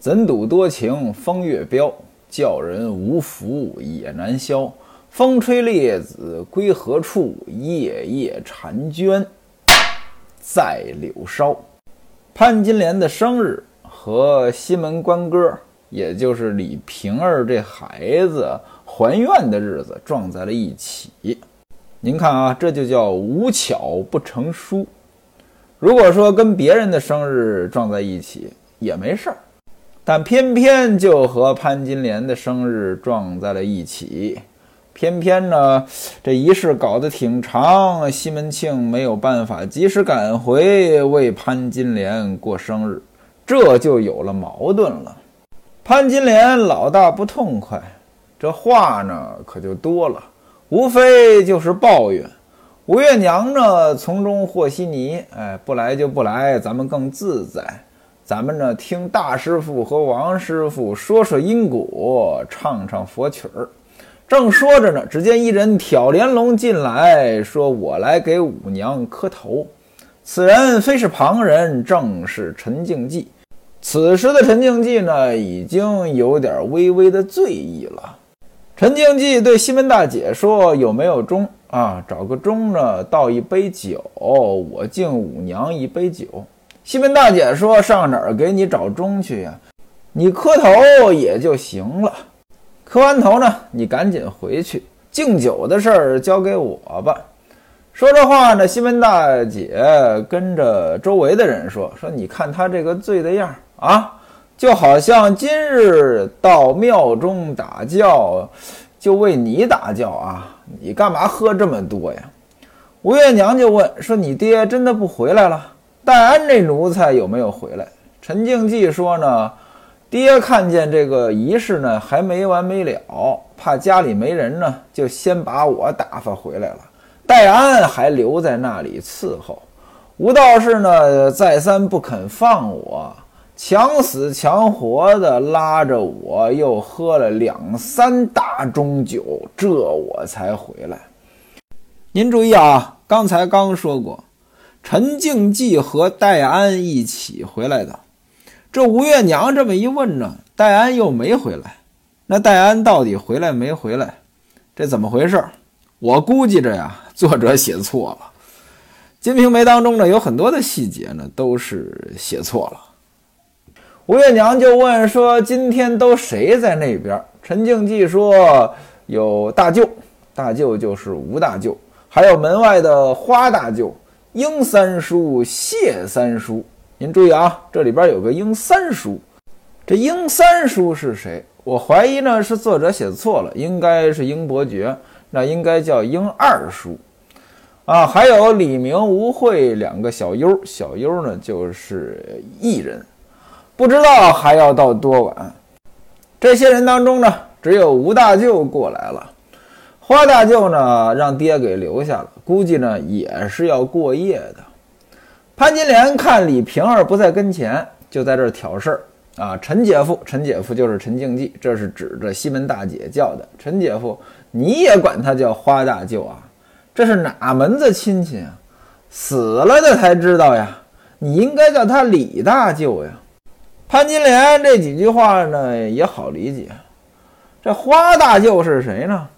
怎赌多情风月标，叫人无福也难消。风吹列子归何处？夜夜婵娟在柳梢。潘金莲的生日和西门官哥，也就是李瓶儿这孩子还愿的日子撞在了一起。您看啊，这就叫无巧不成书。如果说跟别人的生日撞在一起也没事儿，但偏偏就和潘金莲的生日撞在了一起。偏偏呢，这仪式搞得挺长，西门庆没有办法及时赶回为潘金莲过生日，这就有了矛盾了。潘金莲老大不痛快，这话呢可就多了，无非就是抱怨。吴月娘呢从中和稀泥，哎，不来就不来，咱们更自在。咱们呢听大师傅和王师傅说说因果，唱唱佛曲儿。正说着呢，只见一人挑帘笼进来，说：“我来给五娘磕头。”此人非是旁人，正是陈静济。此时的陈静济呢，已经有点微微的醉意了。陈静济对西门大姐说：“有没有钟啊？找个钟呢，倒一杯酒，我敬五娘一杯酒。”西门大姐说：“上哪儿给你找钟去呀？你磕头也就行了。”磕完头呢，你赶紧回去敬酒的事儿交给我吧。说这话呢，西门大姐跟着周围的人说：“说你看他这个醉的样儿啊，就好像今日到庙中打轿，就为你打轿啊！你干嘛喝这么多呀？”吴月娘就问说：“你爹真的不回来了？戴安这奴才有没有回来？”陈静济说呢。爹看见这个仪式呢，还没完没了，怕家里没人呢，就先把我打发回来了。戴安还留在那里伺候。吴道士呢，再三不肯放我，强死强活的拉着我，又喝了两三大盅酒，这我才回来。您注意啊，刚才刚说过，陈静济和戴安一起回来的。这吴月娘这么一问呢，戴安又没回来。那戴安到底回来没回来？这怎么回事？我估计着呀，作者写错了。《金瓶梅》当中呢，有很多的细节呢，都是写错了。吴月娘就问说：“今天都谁在那边？”陈静济说：“有大舅，大舅就是吴大舅，还有门外的花大舅、英三叔、谢三叔。”您注意啊，这里边有个英三叔，这英三叔是谁？我怀疑呢是作者写错了，应该是英伯爵，那应该叫英二叔啊。还有李明、吴慧两个小优，小优呢就是艺人，不知道还要到多晚。这些人当中呢，只有吴大舅过来了，花大舅呢让爹给留下了，估计呢也是要过夜的。潘金莲看李瓶儿不在跟前，就在这儿挑事儿啊！陈姐夫，陈姐夫就是陈静济，这是指着西门大姐叫的。陈姐夫，你也管他叫花大舅啊？这是哪门子亲戚啊？死了的才知道呀！你应该叫他李大舅呀！潘金莲这几句话呢也好理解，这花大舅是谁呢？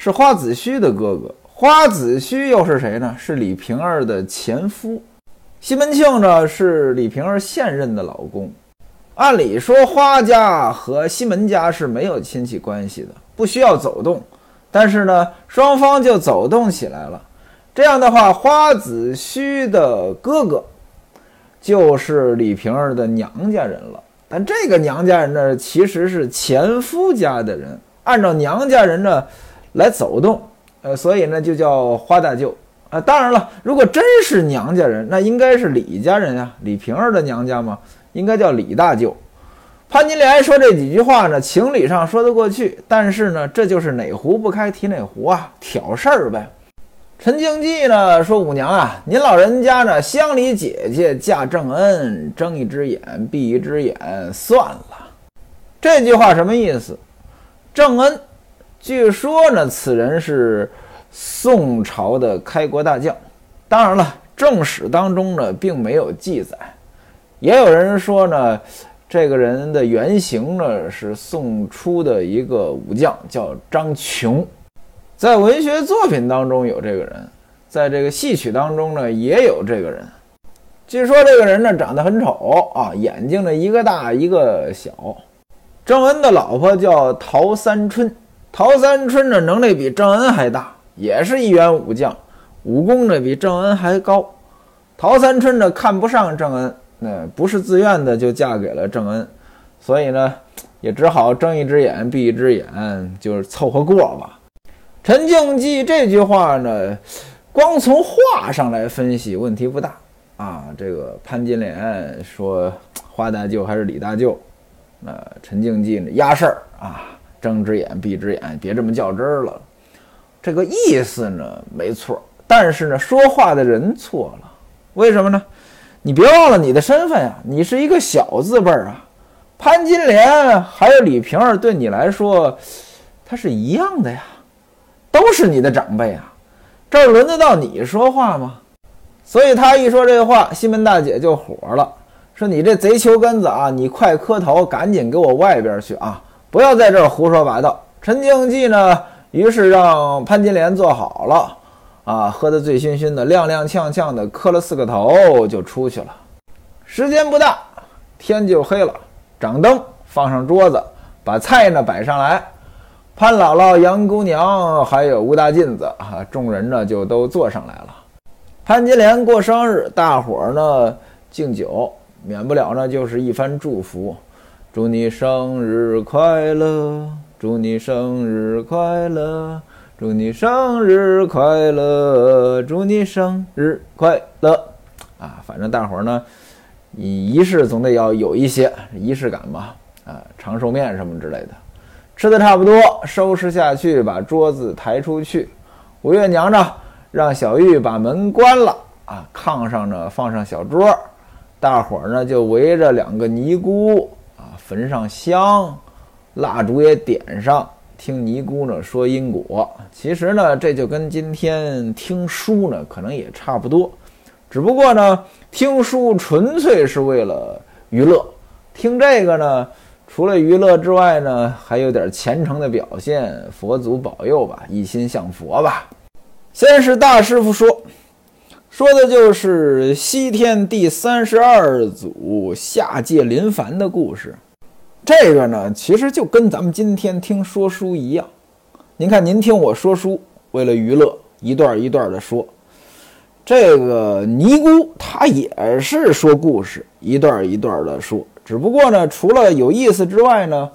是花子虚的哥哥。花子虚又是谁呢？是李瓶儿的前夫。西门庆呢是李瓶儿现任的老公，按理说花家和西门家是没有亲戚关系的，不需要走动，但是呢双方就走动起来了。这样的话，花子虚的哥哥就是李瓶儿的娘家人了。但这个娘家人呢，其实是前夫家的人，按照娘家人呢来走动，呃，所以呢就叫花大舅。啊，当然了，如果真是娘家人，那应该是李家人呀，李瓶儿的娘家嘛，应该叫李大舅。潘金莲说这几句话呢，情理上说得过去，但是呢，这就是哪壶不开提哪壶啊，挑事儿呗。陈静济呢说：“五娘啊，您老人家呢，乡里姐姐嫁正恩，睁一只眼闭一只眼，算了。”这句话什么意思？正恩，据说呢，此人是。宋朝的开国大将，当然了，正史当中呢并没有记载。也有人说呢，这个人的原型呢是宋初的一个武将，叫张琼。在文学作品当中有这个人，在这个戏曲当中呢也有这个人。据说这个人呢长得很丑啊，眼睛呢一个大一个小。郑恩的老婆叫陶三春，陶三春的能力比郑恩还大，也是一员武将，武功呢比郑恩还高。陶三春呢看不上郑恩，那不是自愿的就嫁给了郑恩，所以呢也只好睁一只眼闭一只眼，就是凑合过吧。陈静济这句话呢，光从话上来分析问题不大啊。这个潘金莲说花大舅还是李大舅，那陈静济呢压事儿啊，睁只眼闭只眼，别这么较真儿了。这个意思呢没错，但是呢说话的人错了。为什么呢？你别忘了你的身份呀，你是一个小字辈儿啊。潘金莲还有李瓶儿对你来说，他是一样的呀。都是你的长辈啊，这儿轮得到你说话吗？所以他一说这话，西门大姐就火了，说：“你这贼球根子啊，你快磕头，赶紧给我外边去啊，不要在这儿胡说八道。”陈静济呢，于是让潘金莲坐好了，啊，喝得醉醺醺的，踉踉跄跄的磕了四个头就出去了。时间不大，天就黑了，掌灯放上桌子，把菜呢摆上来。潘姥姥、杨姑娘还有吴大妗子啊，众人呢就都坐上来了。潘金莲过生日，大伙儿呢敬酒，免不了呢就是一番祝福：“祝你生日快乐，祝你生日快乐，祝你生日快乐，祝你生日快乐。”啊，反正大伙儿呢，仪式总得要有一些仪式感嘛，啊，长寿面什么之类的。吃的差不多，收拾下去，把桌子抬出去。吴月娘呢，让小玉把门关了啊，炕上呢放上小桌，大伙儿呢就围着两个尼姑，焚上香，蜡烛也点上，听尼姑呢说因果。其实呢，这就跟今天听书呢，可能也差不多，只不过呢，听书纯粹是为了娱乐，听这个呢。除了娱乐之外呢，还有点虔诚的表现，佛祖保佑吧，一心向佛吧。先是大师傅说，说的就是西天第三十二祖下界临凡的故事。这个呢，其实就跟咱们今天听说书一样。您看，您听我说书，为了娱乐，一段一段的说。这个尼姑她也是说故事，一段一段的说。只不过呢，除了有意思之外呢，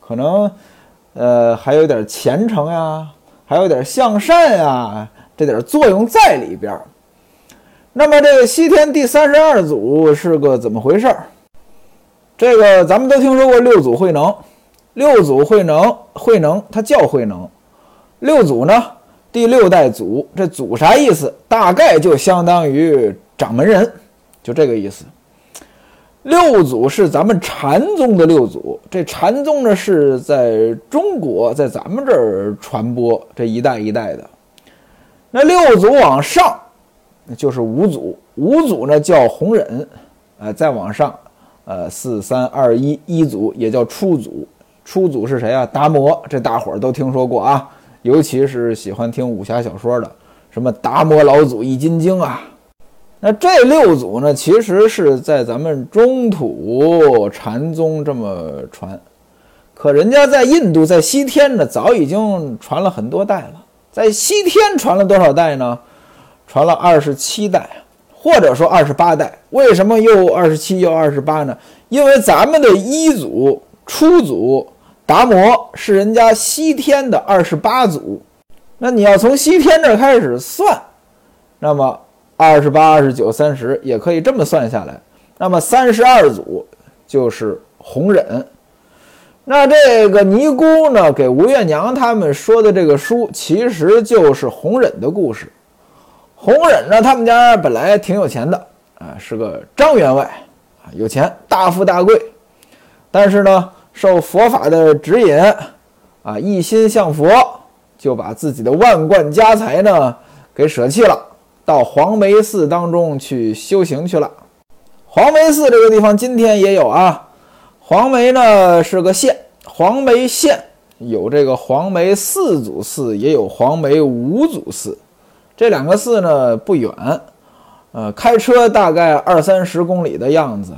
可能，呃，还有点虔诚呀，还有点向善呀，这点作用在里边。那么这个西天第三十二组是个怎么回事儿？这个咱们都听说过六祖慧能，六祖慧能，慧能他叫慧能，六祖呢，第六代祖，这祖啥意思？大概就相当于掌门人，就这个意思。六祖是咱们禅宗的六祖，这禅宗呢是在中国，在咱们这儿传播，这一代一代的。那六祖往上，就是五祖，五祖呢叫弘忍，呃，再往上，呃，四三二一一祖也叫初祖，初祖是谁啊？达摩，这大伙儿都听说过啊，尤其是喜欢听武侠小说的，什么达摩老祖易筋经啊。那这六祖呢，其实是在咱们中土禅宗这么传，可人家在印度，在西天呢，早已经传了很多代了。在西天传了多少代呢？传了二十七代，或者说二十八代。为什么又二十七又二十八呢？因为咱们的一祖初祖达摩是人家西天的二十八祖，那你要从西天这开始算，那么。二十八、二十九、三十，也可以这么算下来。那么三十二祖就是弘忍。那这个尼姑呢，给吴月娘他们说的这个书，其实就是弘忍的故事。弘忍呢，他们家本来挺有钱的啊，是个张员外啊，有钱，大富大贵。但是呢，受佛法的指引啊，一心向佛，就把自己的万贯家财呢给舍弃了。到黄梅寺当中去修行去了。黄梅寺这个地方今天也有啊。黄梅呢是个县，黄梅县有这个黄梅四祖寺，也有黄梅五祖寺。这两个寺呢不远，呃，开车大概二三十公里的样子。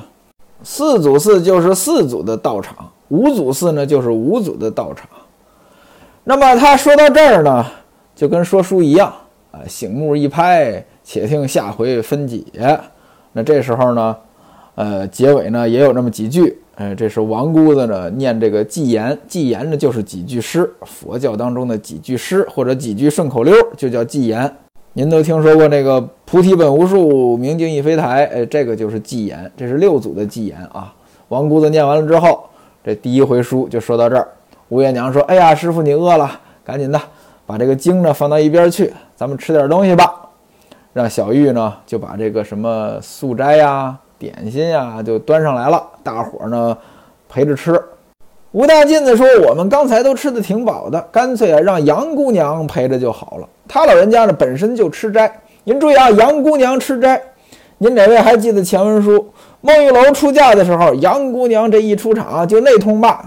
四祖寺就是四祖的道场，五祖寺呢就是五祖的道场。那么他说到这儿呢，就跟说书一样啊，醒目一拍，且听下回分解。那这时候呢，呃，结尾呢也有那么几句，哎，这是王姑子呢念这个偈言，偈言呢就是几句诗，佛教当中的几句诗或者几句顺口溜就叫偈言。您都听说过那个菩提本无树，明镜亦非台，哎，这个就是偈言，这是六祖的偈言啊。王姑子念完了之后，这第一回书就说到这儿。吴月娘说：“哎呀，师傅你饿了，赶紧的把这个经呢放到一边去，咱们吃点东西吧。”让小玉呢就把这个什么素斋呀、点心呀就端上来了，大伙儿呢陪着吃。吴大进子说：“我们刚才都吃的挺饱的，干脆啊让杨姑娘陪着就好了。她老人家呢本身就吃斋。您注意啊，杨姑娘吃斋。您哪位还记得前文书孟玉楼出嫁的时候，杨姑娘这一出场就那通骂。”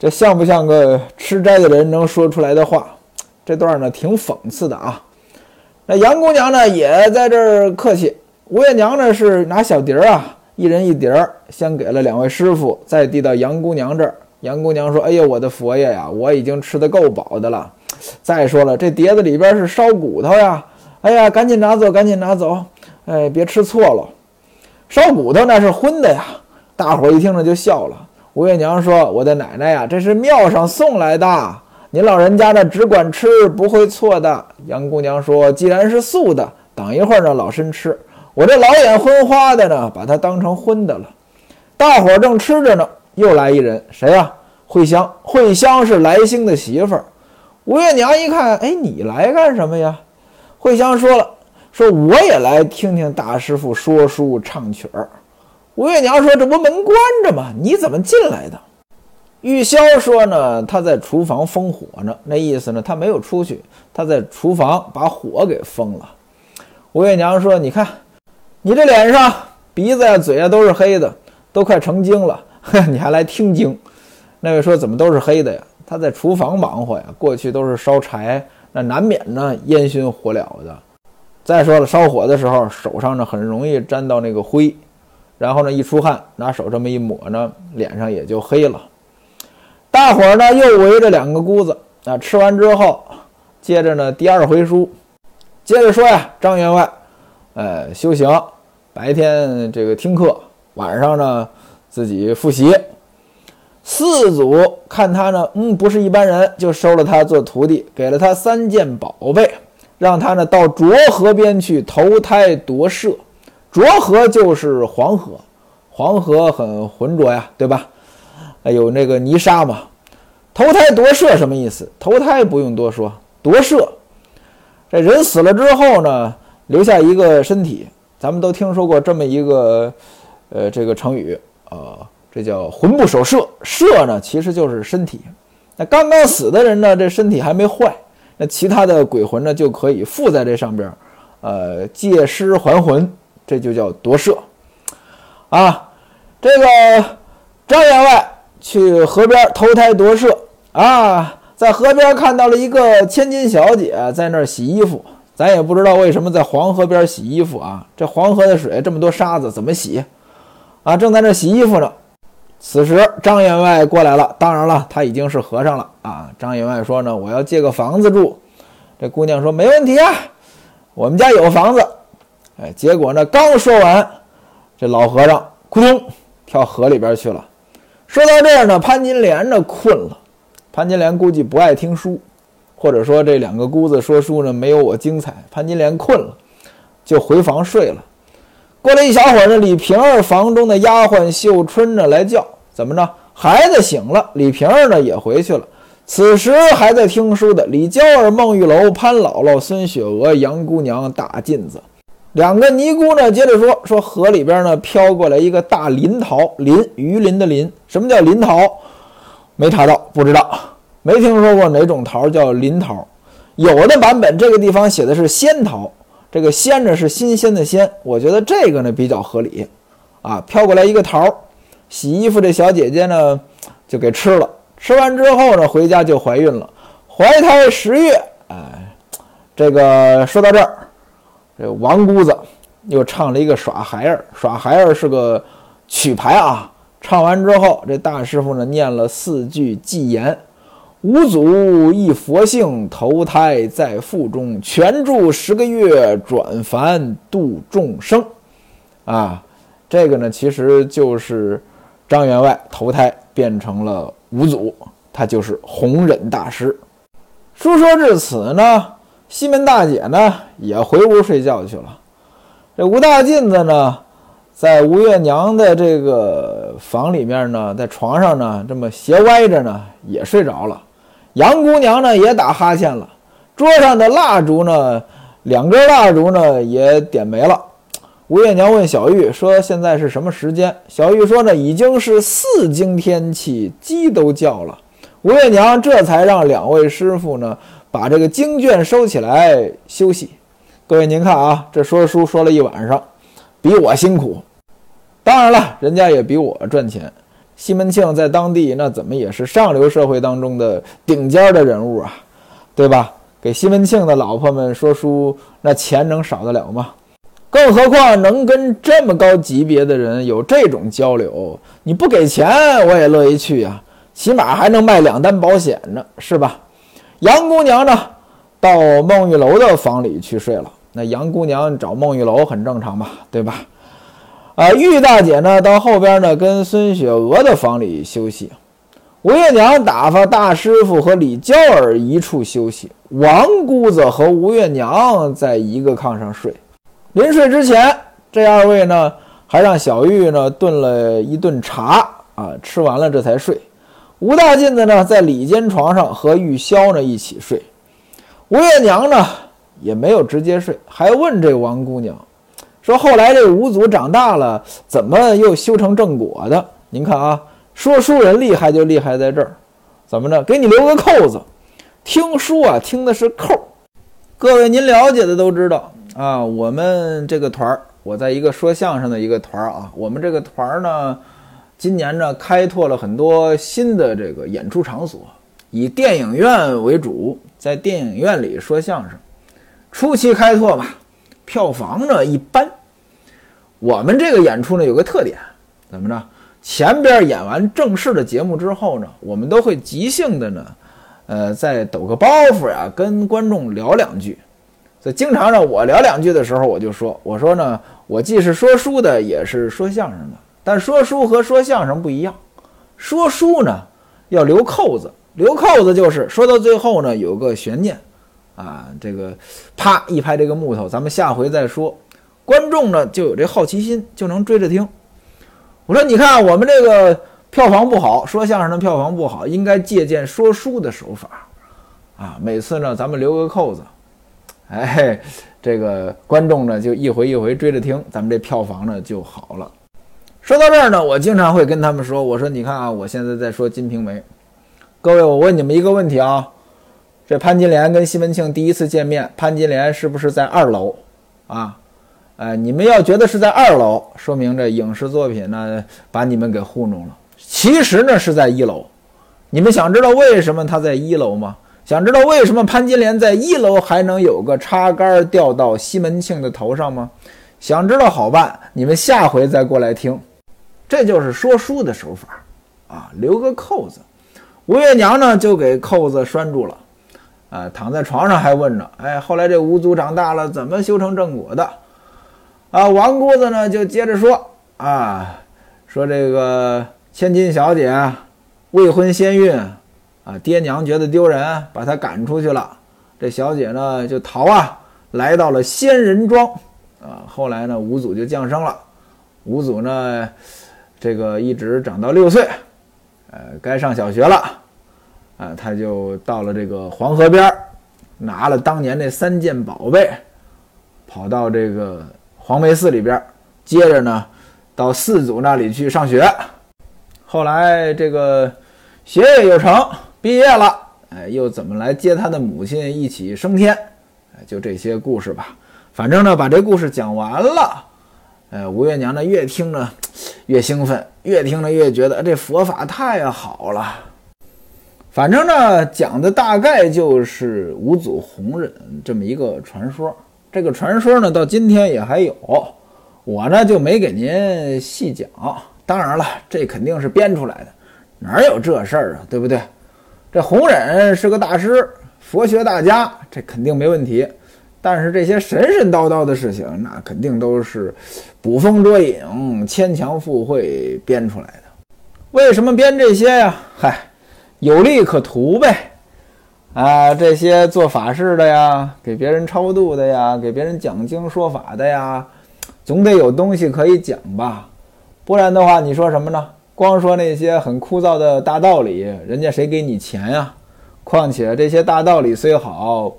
这像不像个吃斋的人能说出来的话？这段呢挺讽刺的啊。那杨姑娘呢也在这儿客气，吴月娘呢是拿小碟儿啊，一人一碟儿，先给了两位师傅，再递到杨姑娘这儿。杨姑娘说：“哎呀，我的佛爷呀，我已经吃得够饱的了。再说了，这碟子里边是烧骨头呀，哎呀，赶紧拿走，赶紧拿走，哎，别吃错了。烧骨头那是荤的呀。”大伙儿一听着就笑了。吴月娘说：“我的奶奶呀，这是庙上送来的，您老人家呢只管吃，不会错的。”杨姑娘说：“既然是素的，等一会儿呢老身吃。我这老眼昏花的呢，把它当成荤的了。”大伙儿正吃着呢，又来一人，谁呀？慧香。慧香是来兴的媳妇儿。吴月娘一看，哎，你来干什么呀？慧香说了：“说我也来听听大师傅说书唱曲儿。”吴月娘说：“这不门关着吗？你怎么进来的？”玉箫说：“呢，他在厨房封火呢。那意思呢，他没有出去，他在厨房把火给封了。”吴月娘说：“你看，你这脸上、鼻子呀、嘴呀都是黑的，都快成精了，你还来听经？”那位说：“怎么都是黑的呀？他在厨房忙活呀，过去都是烧柴，那难免呢烟熏火燎的。再说了，烧火的时候手上呢很容易沾到那个灰。”然后呢，一出汗，拿手这么一抹呢，脸上也就黑了。大伙儿呢又围着两个姑子啊，吃完之后，接着呢第二回书，接着说呀，张员外，呃，修行，白天这个听课，晚上呢自己复习。四祖看他呢，嗯，不是一般人，就收了他做徒弟，给了他三件宝贝，让他呢到浊河边去投胎夺舍。浊河就是黄河，黄河很浑浊呀，对吧？有那个泥沙嘛。投胎夺舍什么意思？投胎不用多说，夺舍，这人死了之后呢，留下一个身体，咱们都听说过这么一个，呃，这个成语啊，这叫魂不守舍。舍呢，其实就是身体。那刚刚死的人呢，这身体还没坏，那其他的鬼魂呢，就可以附在这上边，呃，借尸还魂。这就叫夺舍，啊，这个张员外去河边投胎夺舍啊，在河边看到了一个千金小姐在那儿洗衣服，咱也不知道为什么在黄河边洗衣服啊，这黄河的水这么多沙子，怎么洗？啊，正在那洗衣服呢。此时张员外过来了，当然了，他已经是和尚了啊。张员外说呢，我要借个房子住。这姑娘说没问题啊，我们家有房子。哎，结果呢，刚说完，这老和尚扑通跳河里边去了。说到这儿呢，潘金莲呢困了。潘金莲估计不爱听书，或者说这两个姑子说书呢没有我精彩。潘金莲困了，就回房睡了。过了一小会儿呢，李瓶儿房中的丫鬟秀春呢来叫，怎么着？孩子醒了，李瓶儿呢也回去了。此时还在听书的李娇儿、孟玉楼、潘姥姥、孙雪娥、杨姑娘、大妗子。两个尼姑呢，接着说说河里边呢飘过来一个大林桃，林鱼鳞的林。什么叫林桃？没查到，不知道，没听说过哪种桃叫林桃。有的版本这个地方写的是仙桃，这个鲜呢是新鲜的鲜，我觉得这个呢比较合理。啊，飘过来一个桃儿，洗衣服这小姐姐呢就给吃了。吃完之后呢，回家就怀孕了，怀胎十月。哎，这个说到这儿，这王姑子又唱了一个耍孩儿。耍孩儿是个曲牌啊。唱完之后，这大师傅呢念了四句偈言：“五祖一佛性，投胎在腹中，全住十个月，转凡度众生。”啊，这个呢其实就是张员外投胎变成了五祖，他就是弘忍大师。书说至此呢，西门大姐呢也回屋睡觉去了。这吴大妗子呢。在吴月娘的这个房里面呢，在床上呢，这么斜歪着呢，也睡着了。杨姑娘呢也打哈欠了。桌上的蜡烛呢，两根蜡烛呢也点没了。吴月娘问小玉说：“现在是什么时间？”小玉说：“呢，已经是四更天气，鸡都叫了。”吴月娘这才让两位师傅呢把这个经卷收起来休息。各位您看啊，这说书说了一晚上，比我辛苦。当然了，人家也比我赚钱。西门庆在当地那怎么也是上流社会当中的顶尖的人物啊，对吧？给西门庆的老婆们说书，那钱能少得了吗？更何况能跟这么高级别的人有这种交流，你不给钱我也乐意去呀，起码还能卖两单保险呢，是吧？杨姑娘呢，到孟玉楼的房里去睡了。那杨姑娘找孟玉楼很正常吧，对吧？啊，玉大姐呢，到后边呢，跟孙雪娥的房里休息。吴月娘打发大师傅和李娇儿一处休息。王姑子和吴月娘在一个炕上睡。临睡之前，这二位呢，还让小玉呢炖了一顿茶啊，吃完了这才睡。吴大妗子呢，在里间床上和玉箫呢一起睡。吴月娘呢，也没有直接睡，还问这王姑娘。说后来这五祖长大了，怎么又修成正果的？您看啊，说书人厉害就厉害在这儿，怎么着？给你留个扣子，听书啊，听的是扣。各位您了解的都知道啊，我们这个团儿，我在一个说相声的一个团儿啊，我们这个团儿呢，今年呢开拓了很多新的这个演出场所，以电影院为主，在电影院里说相声，初期开拓吧。票房呢一般，我们这个演出呢有个特点，怎么着？前边演完正式的节目之后呢，我们都会即兴的呢，呃，再抖个包袱呀，跟观众聊两句。所以经常呢，我聊两句的时候，我就说，我说呢，我既是说书的，也是说相声的。但说书和说相声不一样，说书呢要留扣子，留扣子就是说到最后呢有个悬念。啊，这个啪一拍这个木头，咱们下回再说。观众呢就有这好奇心，就能追着听。我说，你看我们这个票房不好，说相声的票房不好，应该借鉴说书的手法啊。每次呢，咱们留个扣子，哎，这个观众呢就一回一回追着听，咱们这票房呢就好了。说到这儿呢，我经常会跟他们说，我说你看啊，我现在在说《金瓶梅》，各位，我问你们一个问题啊。这潘金莲跟西门庆第一次见面，潘金莲是不是在二楼？啊，哎，你们要觉得是在二楼，说明这影视作品呢把你们给糊弄了。其实呢是在一楼。你们想知道为什么他在一楼吗？想知道为什么潘金莲在一楼还能有个插杆掉到西门庆的头上吗？想知道好办，你们下回再过来听。这就是说书的手法啊，留个扣子。吴月娘呢就给扣子拴住了。啊，躺在床上还问着，哎，后来这五祖长大了，怎么修成正果的？啊，王姑子呢就接着说，啊，说这个千金小姐未婚先孕，啊，爹娘觉得丢人，把她赶出去了。这小姐呢就逃啊，来到了仙人庄，啊，后来呢五祖就降生了，五祖呢这个一直长到六岁，呃，该上小学了。啊，他就到了这个黄河边儿，拿了当年那三件宝贝，跑到这个黄梅寺里边，接着呢，到四祖那里去上学。后来这个学业有成，毕业了，哎，又怎么来接他的母亲一起升天？哎，就这些故事吧。反正呢，把这故事讲完了，呃，吴月娘呢越听着越兴奋，越听着越觉得这佛法太好了。反正呢，讲的大概就是五祖弘忍这么一个传说。这个传说呢，到今天也还有。我呢就没给您细讲。当然了，这肯定是编出来的，哪有这事儿啊？对不对？这弘忍是个大师，佛学大家，这肯定没问题。但是这些神神叨叨的事情，那肯定都是捕风捉影、牵强附会编出来的。为什么编这些呀？嗨，有利可图呗。啊，这些做法事的呀，给别人超度的呀，给别人讲经说法的呀，总得有东西可以讲吧？不然的话，你说什么呢？光说那些很枯燥的大道理，人家谁给你钱呀？况且这些大道理虽好。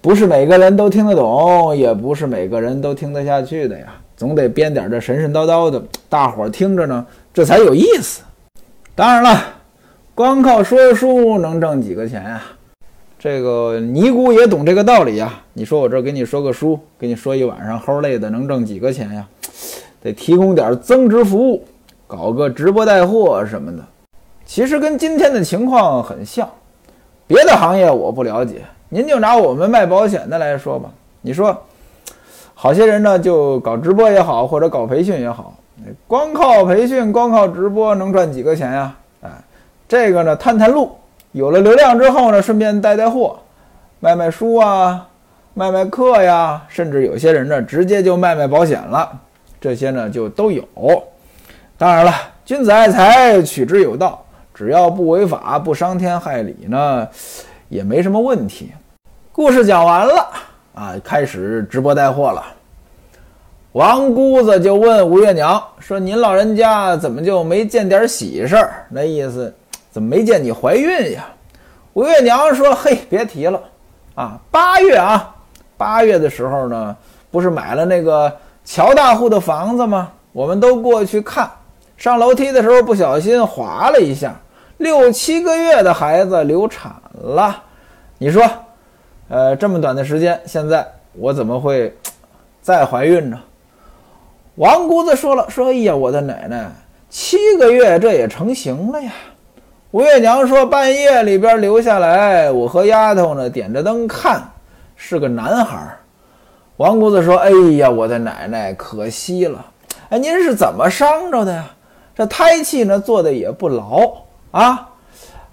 不是每个人都听得懂，也不是每个人都听得下去的呀。总得编点这神神叨叨的，大伙儿听着呢，这才有意思。当然了，光靠说书能挣几个钱呀？这个尼姑也懂这个道理呀。你说我这给你说个书，给你说一晚上，齁累的，能挣几个钱呀？得提供点增值服务，搞个直播带货什么的。其实跟今天的情况很像，别的行业我不了解。您就拿我们卖保险的来说吧，你说，好些人呢就搞直播也好，或者搞培训也好，光靠培训、光靠直播能赚几个钱呀？这个呢探探路，有了流量之后呢，顺便带带货，卖卖书啊，卖卖课呀，甚至有些人呢直接就卖卖保险了，这些呢就都有。当然了，君子爱财，取之有道，只要不违法、不伤天害理呢。也没什么问题。故事讲完了啊，开始直播带货了。王姑子就问吴月娘说：“您老人家怎么就没见点喜事儿？那意思怎么没见你怀孕呀？”吴月娘说：“嘿，别提了啊，八月啊，八月的时候呢，不是买了那个乔大户的房子吗？我们都过去看，上楼梯的时候不小心滑了一下。”六七个月的孩子流产了，你说，呃，这么短的时间，现在我怎么会 再怀孕呢？王姑子说了，说，哎呀，我的奶奶，七个月这也成型了呀。吴月娘说，半夜里边留下来，我和丫头呢点着灯看，是个男孩。王姑子说，哎呀，我的奶奶，可惜了。哎，您是怎么伤着的呀？这胎气呢做的也不牢。啊，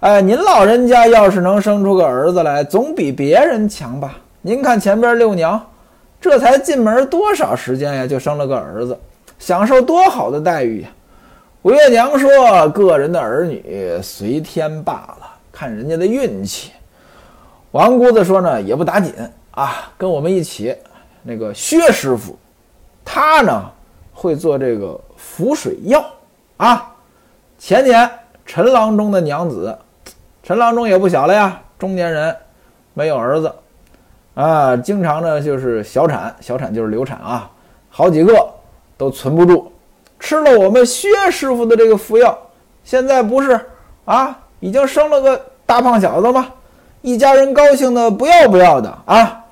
哎，您老人家要是能生出个儿子来，总比别人强吧？您看前边六娘，这才进门多少时间呀，就生了个儿子，享受多好的待遇呀！吴月娘说：“个人的儿女随天罢了，看人家的运气。”王姑子说：“呢，也不打紧啊，跟我们一起，那个薛师傅，他呢会做这个浮水药啊，前年。”陈郎中的娘子，陈郎中也不小了呀，中年人，没有儿子，啊，经常呢就是小产，小产就是流产啊，好几个都存不住，吃了我们薛师傅的这个服药，现在不是啊，已经生了个大胖小子吗？一家人高兴的不要不要的啊，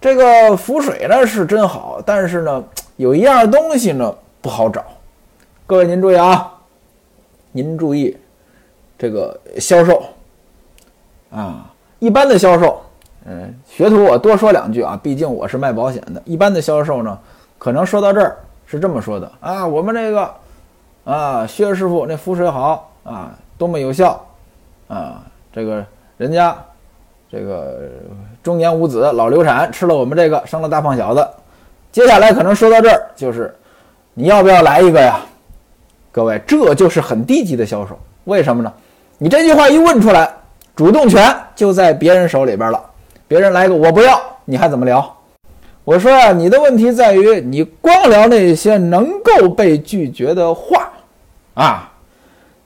这个符水呢是真好，但是呢有一样东西呢不好找，各位您注意啊。您注意，这个销售啊，一般的销售，嗯，学徒我多说两句啊，毕竟我是卖保险的。一般的销售呢，可能说到这儿是这么说的啊，我们这个啊，薛师傅那符水好啊，多么有效啊，这个人家这个中年无子老流产，吃了我们这个生了大胖小子。接下来可能说到这儿就是你要不要来一个呀？各位，这就是很低级的销售，为什么呢？你这句话一问出来，主动权就在别人手里边了。别人来个我不要，你还怎么聊？我说呀，你的问题在于你光聊那些能够被拒绝的话啊。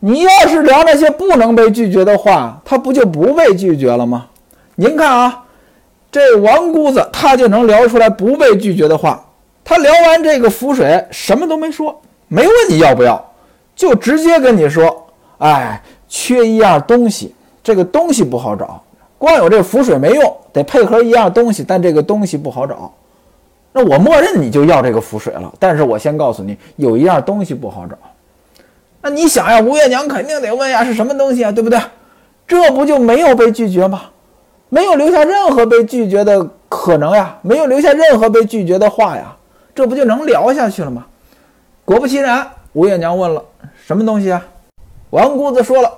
你要是聊那些不能被拒绝的话，他不就不被拒绝了吗？您看啊，这王姑子她就能聊出来不被拒绝的话。她聊完这个浮水，什么都没说，没问你要不要。就直接跟你说，哎，缺一样东西，这个东西不好找，光有这浮水没用，得配合一样东西，但这个东西不好找，那我默认你就要这个符水了。但是我先告诉你，有一样东西不好找。那你想呀，吴月娘肯定得问呀，是什么东西啊？对不对？这不就没有被拒绝吗？没有留下任何被拒绝的可能呀，没有留下任何被拒绝的话呀，这不就能聊下去了吗？果不其然，吴月娘问了什么东西啊？王姑子说了，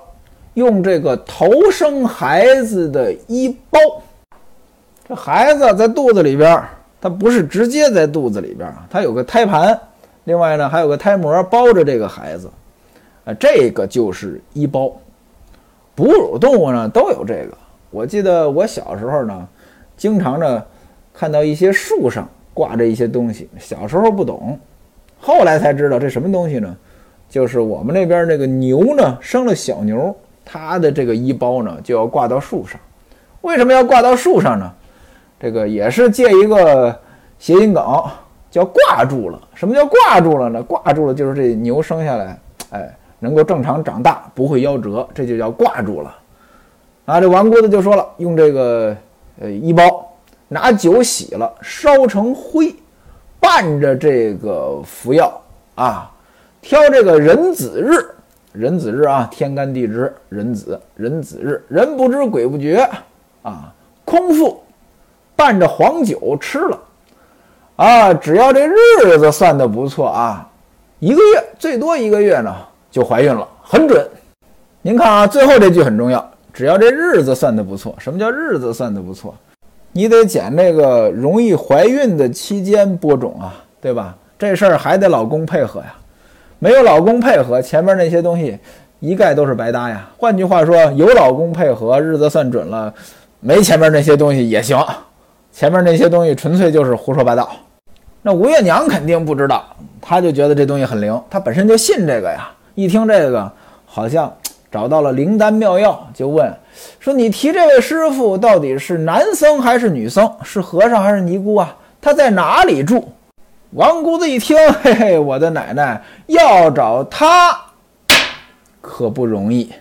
用这个头生孩子的衣包。这孩子在肚子里边，它不是直接在肚子里边啊，它有个胎盘，另外呢还有个胎膜包着这个孩子，啊，这个就是衣包。哺乳动物呢都有这个。我记得我小时候呢，经常呢看到一些树上挂着一些东西。小时候不懂，后来才知道这什么东西呢？就是我们那边那个牛呢生了小牛，它的这个衣包呢就要挂到树上。为什么要挂到树上呢？这个也是借一个谐音梗，叫挂住了。什么叫挂住了呢？挂住了就是这牛生下来，哎，能够正常长大，不会夭折，这就叫挂住了。啊，这王姑子就说了，用这个呃衣包，拿酒洗了，烧成灰，拌着这个服药啊，挑这个壬子日，壬子日啊，天干地支壬子，壬子日，人不知鬼不觉啊，空腹拌着黄酒吃了啊，只要这日子算得不错啊，一个月最多一个月呢就怀孕了，很准。您看啊，最后这句很重要。只要这日子算得不错，什么叫日子算得不错？你得捡那个容易怀孕的期间播种啊，对吧？这事儿还得老公配合呀。没有老公配合，前面那些东西一概都是白搭呀。换句话说，有老公配合，日子算准了，没前面那些东西也行。前面那些东西纯粹就是胡说八道。那吴月娘肯定不知道，她就觉得这东西很灵，她本身就信这个呀。一听这个，好像。找到了灵丹妙药，就问说：“你提这位师傅到底是男僧还是女僧？是和尚还是尼姑啊？他在哪里住？”王姑子一听，嘿嘿，我的奶奶，要找他可不容易。